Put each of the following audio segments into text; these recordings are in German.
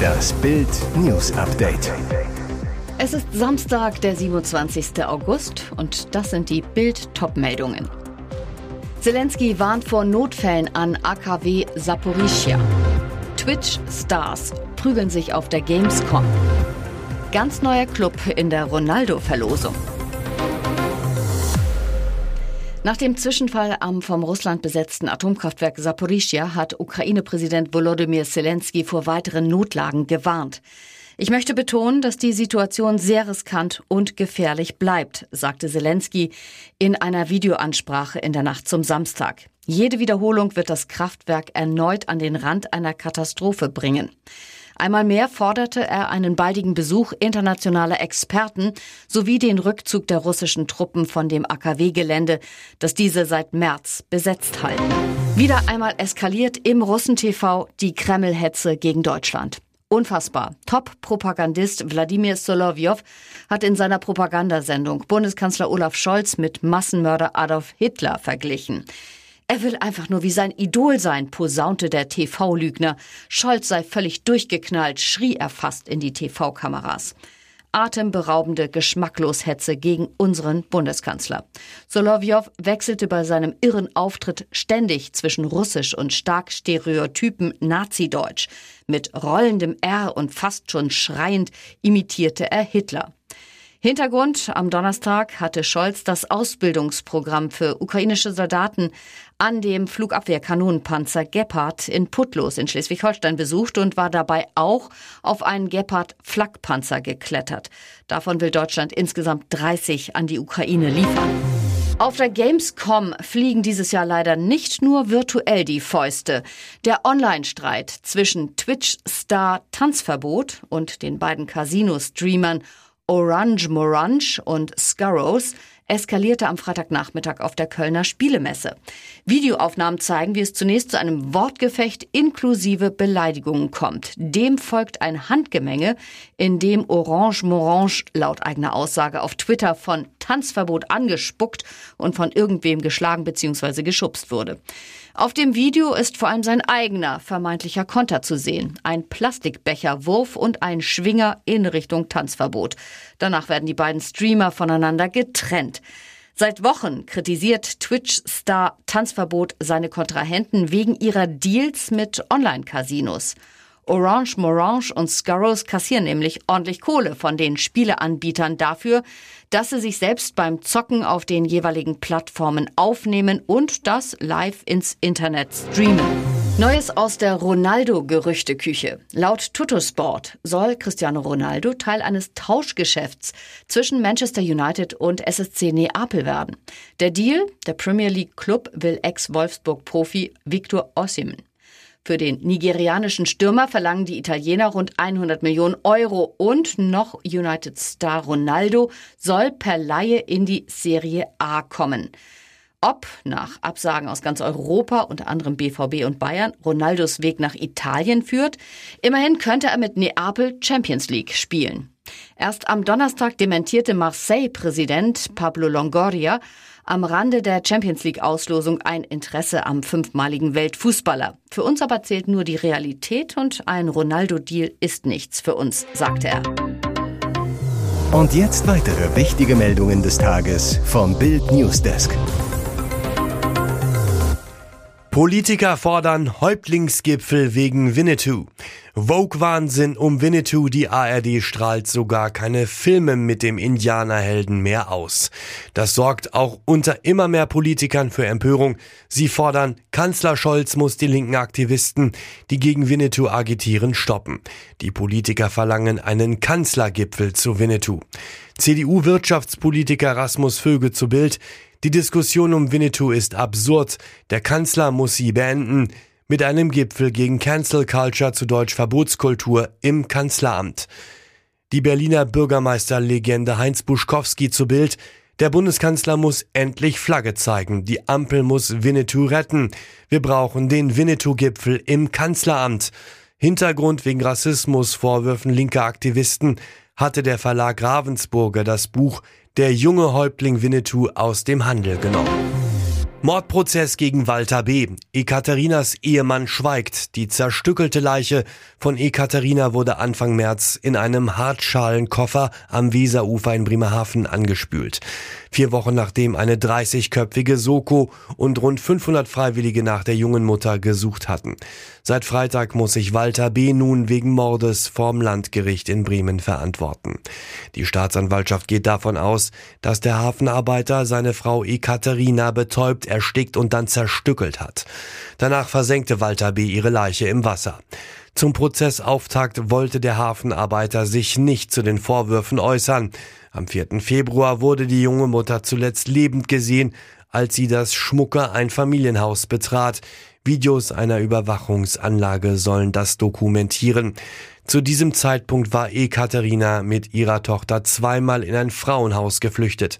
Das Bild News Update. Es ist Samstag, der 27. August und das sind die Bild Topmeldungen. Zelensky warnt vor Notfällen an AKW Saporischia. Twitch Stars prügeln sich auf der Gamescom. Ganz neuer Club in der Ronaldo-Verlosung. Nach dem Zwischenfall am vom Russland besetzten Atomkraftwerk Saporischia hat Ukraine-Präsident Volodymyr Zelensky vor weiteren Notlagen gewarnt. Ich möchte betonen, dass die Situation sehr riskant und gefährlich bleibt, sagte Zelensky in einer Videoansprache in der Nacht zum Samstag. Jede Wiederholung wird das Kraftwerk erneut an den Rand einer Katastrophe bringen. Einmal mehr forderte er einen baldigen Besuch internationaler Experten sowie den Rückzug der russischen Truppen von dem AKW-Gelände, das diese seit März besetzt halten. Wieder einmal eskaliert im Russen-TV die Kreml-Hetze gegen Deutschland. Unfassbar. Top-Propagandist Wladimir Solovyov hat in seiner Propagandasendung Bundeskanzler Olaf Scholz mit Massenmörder Adolf Hitler verglichen. Er will einfach nur wie sein Idol sein, posaunte der TV-Lügner. Scholz sei völlig durchgeknallt, schrie er fast in die TV-Kameras. Atemberaubende Geschmackloshetze gegen unseren Bundeskanzler. Solovyov wechselte bei seinem irren Auftritt ständig zwischen russisch und stark stereotypen Nazi-Deutsch. Mit rollendem R und fast schon schreiend imitierte er Hitler. Hintergrund am Donnerstag hatte Scholz das Ausbildungsprogramm für ukrainische Soldaten an dem Flugabwehrkanonenpanzer Gepard in Putlos in Schleswig-Holstein besucht und war dabei auch auf einen Gepard Flakpanzer geklettert. Davon will Deutschland insgesamt 30 an die Ukraine liefern. Auf der Gamescom fliegen dieses Jahr leider nicht nur virtuell die Fäuste. Der Online-Streit zwischen Twitch-Star Tanzverbot und den beiden Casino-Streamern Orange Morange und Scarrows eskalierte am Freitagnachmittag auf der Kölner Spielemesse. Videoaufnahmen zeigen, wie es zunächst zu einem Wortgefecht inklusive Beleidigungen kommt. Dem folgt ein Handgemenge, in dem Orange Morange laut eigener Aussage auf Twitter von Tanzverbot angespuckt und von irgendwem geschlagen bzw. geschubst wurde. Auf dem Video ist vor allem sein eigener vermeintlicher Konter zu sehen. Ein Plastikbecherwurf und ein Schwinger in Richtung Tanzverbot. Danach werden die beiden Streamer voneinander getrennt. Seit Wochen kritisiert Twitch-Star Tanzverbot seine Kontrahenten wegen ihrer Deals mit Online-Casinos. Orange Morange und Scarrows kassieren nämlich ordentlich Kohle von den Spieleanbietern dafür, dass sie sich selbst beim Zocken auf den jeweiligen Plattformen aufnehmen und das live ins Internet streamen. Neues aus der Ronaldo-Gerüchteküche. Laut Tuttosport soll Cristiano Ronaldo Teil eines Tauschgeschäfts zwischen Manchester United und SSC Neapel werden. Der Deal, der Premier League Club will Ex-Wolfsburg-Profi Victor Osimhen. Für den nigerianischen Stürmer verlangen die Italiener rund 100 Millionen Euro und noch United Star Ronaldo soll per Laie in die Serie A kommen. Ob nach Absagen aus ganz Europa, unter anderem BVB und Bayern, Ronaldos Weg nach Italien führt, immerhin könnte er mit Neapel Champions League spielen. Erst am Donnerstag dementierte Marseille-Präsident Pablo Longoria am Rande der Champions League-Auslosung ein Interesse am fünfmaligen Weltfußballer. Für uns aber zählt nur die Realität und ein Ronaldo-Deal ist nichts für uns, sagte er. Und jetzt weitere wichtige Meldungen des Tages vom Bild Newsdesk. Politiker fordern Häuptlingsgipfel wegen Winnetou. Vogue-Wahnsinn um Winnetou, die ARD strahlt sogar keine Filme mit dem Indianerhelden mehr aus. Das sorgt auch unter immer mehr Politikern für Empörung. Sie fordern, Kanzler Scholz muss die linken Aktivisten, die gegen Winnetou agitieren, stoppen. Die Politiker verlangen einen Kanzlergipfel zu Winnetou. CDU-Wirtschaftspolitiker Rasmus Vöge zu Bild, die Diskussion um Winnetou ist absurd. Der Kanzler muss sie beenden. Mit einem Gipfel gegen Cancel Culture zu Deutsch Verbotskultur im Kanzleramt. Die Berliner Bürgermeisterlegende Heinz Buschkowski zu Bild. Der Bundeskanzler muss endlich Flagge zeigen. Die Ampel muss Winnetou retten. Wir brauchen den Winnetou-Gipfel im Kanzleramt. Hintergrund wegen Rassismusvorwürfen linker Aktivisten hatte der Verlag Ravensburger das Buch Der junge Häuptling Winnetou aus dem Handel genommen. Mordprozess gegen Walter B. Ekaterinas Ehemann schweigt. Die zerstückelte Leiche von Ekaterina wurde Anfang März in einem Hartschalenkoffer am Weserufer in Bremerhaven angespült. Vier Wochen nachdem eine 30-köpfige Soko und rund 500 Freiwillige nach der jungen Mutter gesucht hatten. Seit Freitag muss sich Walter B. nun wegen Mordes vorm Landgericht in Bremen verantworten. Die Staatsanwaltschaft geht davon aus, dass der Hafenarbeiter seine Frau Ekaterina betäubt, erstickt und dann zerstückelt hat. Danach versenkte Walter B. ihre Leiche im Wasser. Zum Prozessauftakt wollte der Hafenarbeiter sich nicht zu den Vorwürfen äußern. Am 4. Februar wurde die junge Mutter zuletzt lebend gesehen, als sie das schmucke Einfamilienhaus betrat. Videos einer Überwachungsanlage sollen das dokumentieren. Zu diesem Zeitpunkt war Ekaterina mit ihrer Tochter zweimal in ein Frauenhaus geflüchtet.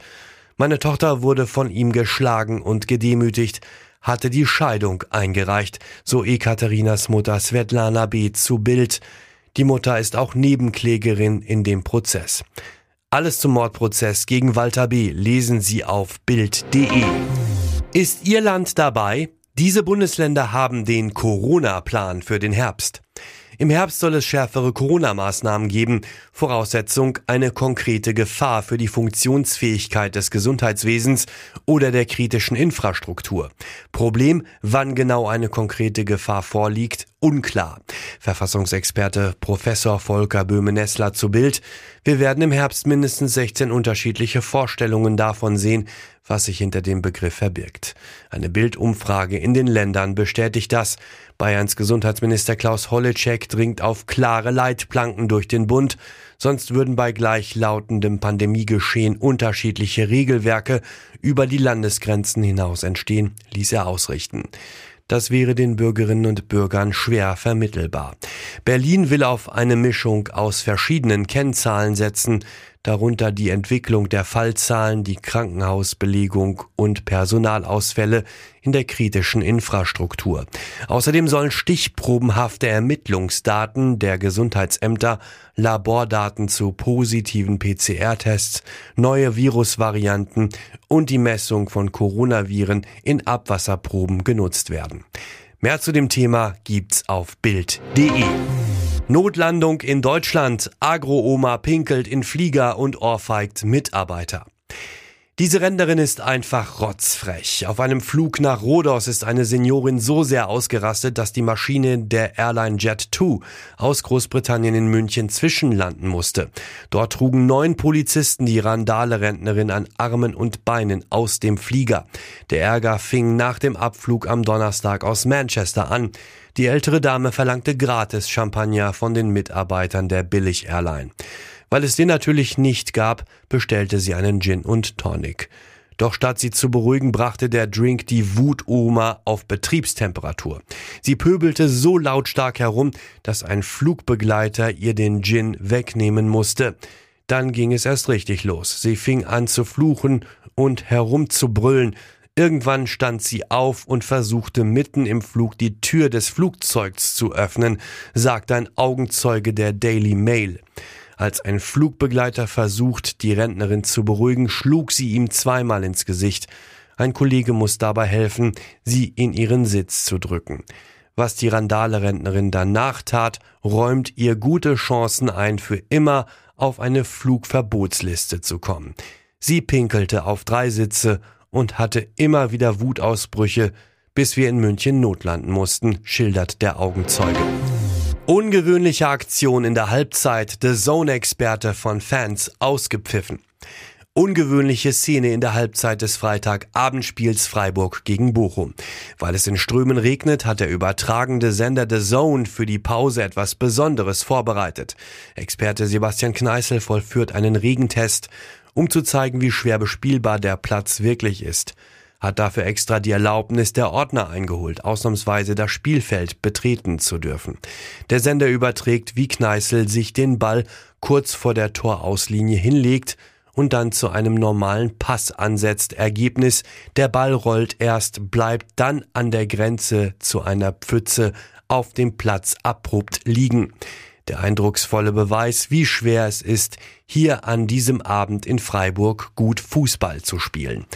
Meine Tochter wurde von ihm geschlagen und gedemütigt hatte die Scheidung eingereicht, so Ekaterinas Mutter Svetlana B. zu Bild. Die Mutter ist auch Nebenklägerin in dem Prozess. Alles zum Mordprozess gegen Walter B. lesen Sie auf Bild.de. Ist Ihr Land dabei? Diese Bundesländer haben den Corona-Plan für den Herbst. Im Herbst soll es schärfere Corona-Maßnahmen geben. Voraussetzung eine konkrete Gefahr für die Funktionsfähigkeit des Gesundheitswesens oder der kritischen Infrastruktur. Problem, wann genau eine konkrete Gefahr vorliegt, unklar. Verfassungsexperte Professor Volker Böhme-Nessler zu Bild. Wir werden im Herbst mindestens 16 unterschiedliche Vorstellungen davon sehen, was sich hinter dem Begriff verbirgt. Eine Bildumfrage in den Ländern bestätigt das. Bayerns Gesundheitsminister Klaus Holleczek dringt auf klare Leitplanken durch den Bund, sonst würden bei gleichlautendem Pandemiegeschehen unterschiedliche Regelwerke über die Landesgrenzen hinaus entstehen, ließ er ausrichten. Das wäre den Bürgerinnen und Bürgern schwer vermittelbar. Berlin will auf eine Mischung aus verschiedenen Kennzahlen setzen, darunter die Entwicklung der Fallzahlen, die Krankenhausbelegung und Personalausfälle in der kritischen Infrastruktur. Außerdem sollen stichprobenhafte Ermittlungsdaten der Gesundheitsämter, Labordaten zu positiven PCR-Tests, neue Virusvarianten und die Messung von Coronaviren in Abwasserproben genutzt werden. Mehr zu dem Thema gibt's auf Bild.de. Notlandung in Deutschland. Agro-Oma pinkelt in Flieger und ohrfeigt Mitarbeiter. Diese Renderin ist einfach rotzfrech. Auf einem Flug nach Rhodos ist eine Seniorin so sehr ausgerastet, dass die Maschine der Airline Jet 2 aus Großbritannien in München zwischenlanden musste. Dort trugen neun Polizisten die Randale-Rentnerin an Armen und Beinen aus dem Flieger. Der Ärger fing nach dem Abflug am Donnerstag aus Manchester an. Die ältere Dame verlangte gratis Champagner von den Mitarbeitern der Billig-Airline. Weil es den natürlich nicht gab, bestellte sie einen Gin und Tonic. Doch statt sie zu beruhigen, brachte der Drink die Wutoma auf Betriebstemperatur. Sie pöbelte so lautstark herum, dass ein Flugbegleiter ihr den Gin wegnehmen musste. Dann ging es erst richtig los. Sie fing an zu fluchen und herumzubrüllen. Irgendwann stand sie auf und versuchte mitten im Flug die Tür des Flugzeugs zu öffnen, sagt ein Augenzeuge der Daily Mail. Als ein Flugbegleiter versucht, die Rentnerin zu beruhigen, schlug sie ihm zweimal ins Gesicht. Ein Kollege muss dabei helfen, sie in ihren Sitz zu drücken. Was die Randale-Rentnerin danach tat, räumt ihr gute Chancen ein, für immer auf eine Flugverbotsliste zu kommen. Sie pinkelte auf drei Sitze und hatte immer wieder Wutausbrüche, bis wir in München notlanden mussten, schildert der Augenzeuge. Ungewöhnliche Aktion in der Halbzeit, The Zone-Experte von Fans ausgepfiffen. Ungewöhnliche Szene in der Halbzeit des Freitagabendspiels Freiburg gegen Bochum. Weil es in Strömen regnet, hat der übertragende Sender The Zone für die Pause etwas Besonderes vorbereitet. Experte Sebastian Kneißl vollführt einen Regentest, um zu zeigen, wie schwer bespielbar der Platz wirklich ist hat dafür extra die Erlaubnis der Ordner eingeholt, ausnahmsweise das Spielfeld betreten zu dürfen. Der Sender überträgt, wie Kneißl sich den Ball kurz vor der Torauslinie hinlegt und dann zu einem normalen Pass ansetzt. Ergebnis, der Ball rollt erst, bleibt dann an der Grenze zu einer Pfütze auf dem Platz abrupt liegen. Der eindrucksvolle Beweis, wie schwer es ist, hier an diesem Abend in Freiburg gut Fußball zu spielen.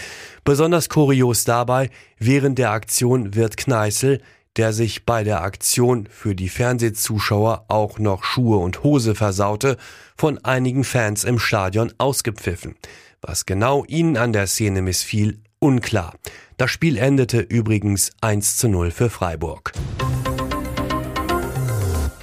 Besonders kurios dabei, während der Aktion wird Kneißl, der sich bei der Aktion für die Fernsehzuschauer auch noch Schuhe und Hose versaute, von einigen Fans im Stadion ausgepfiffen. Was genau ihnen an der Szene missfiel, unklar. Das Spiel endete übrigens 1 zu 0 für Freiburg.